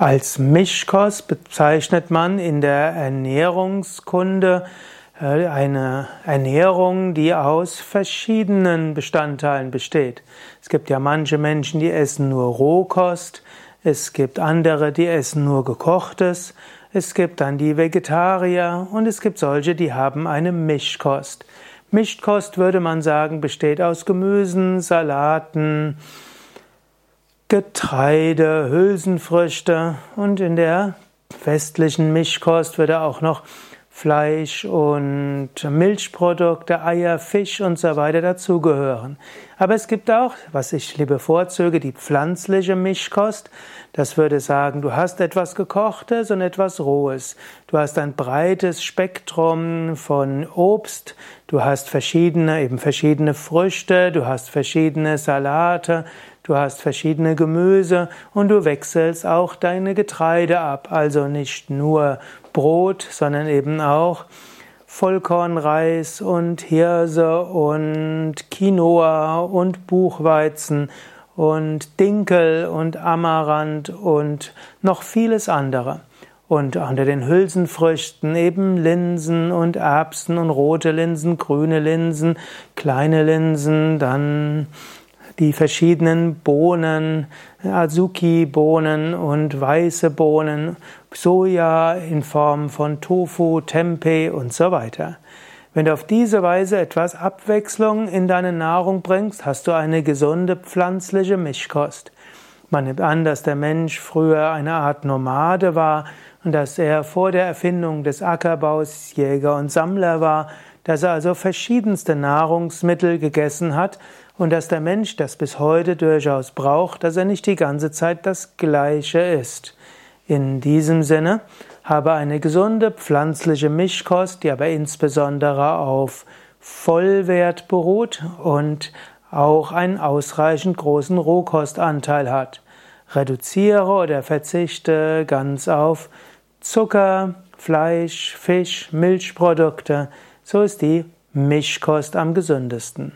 Als Mischkost bezeichnet man in der Ernährungskunde äh, eine Ernährung, die aus verschiedenen Bestandteilen besteht. Es gibt ja manche Menschen, die essen nur Rohkost, es gibt andere, die essen nur gekochtes, es gibt dann die Vegetarier und es gibt solche, die haben eine Mischkost. Mischkost würde man sagen, besteht aus Gemüsen, Salaten, Getreide, Hülsenfrüchte und in der westlichen Mischkost würde auch noch Fleisch und Milchprodukte, Eier, Fisch und so weiter dazugehören. Aber es gibt auch, was ich bevorzuge, die pflanzliche Mischkost. Das würde sagen, du hast etwas Gekochtes und etwas Rohes. Du hast ein breites Spektrum von Obst. Du hast verschiedene, eben verschiedene Früchte. Du hast verschiedene Salate. Du hast verschiedene Gemüse und du wechselst auch deine Getreide ab. Also nicht nur Brot, sondern eben auch Vollkornreis und Hirse und Quinoa und Buchweizen und Dinkel und Amaranth und noch vieles andere. Und unter den Hülsenfrüchten eben Linsen und Erbsen und rote Linsen, grüne Linsen, kleine Linsen, dann die verschiedenen Bohnen, Azuki-Bohnen und weiße Bohnen, Soja in Form von Tofu, Tempeh und so weiter. Wenn du auf diese Weise etwas Abwechslung in deine Nahrung bringst, hast du eine gesunde pflanzliche Mischkost. Man nimmt an, dass der Mensch früher eine Art Nomade war und dass er vor der Erfindung des Ackerbaus Jäger und Sammler war, dass er also verschiedenste Nahrungsmittel gegessen hat und dass der Mensch das bis heute durchaus braucht, dass er nicht die ganze Zeit das Gleiche isst. In diesem Sinne habe eine gesunde pflanzliche Mischkost, die aber insbesondere auf Vollwert beruht und auch einen ausreichend großen Rohkostanteil hat. Reduziere oder verzichte ganz auf Zucker, Fleisch, Fisch, Milchprodukte, so ist die Mischkost am gesündesten.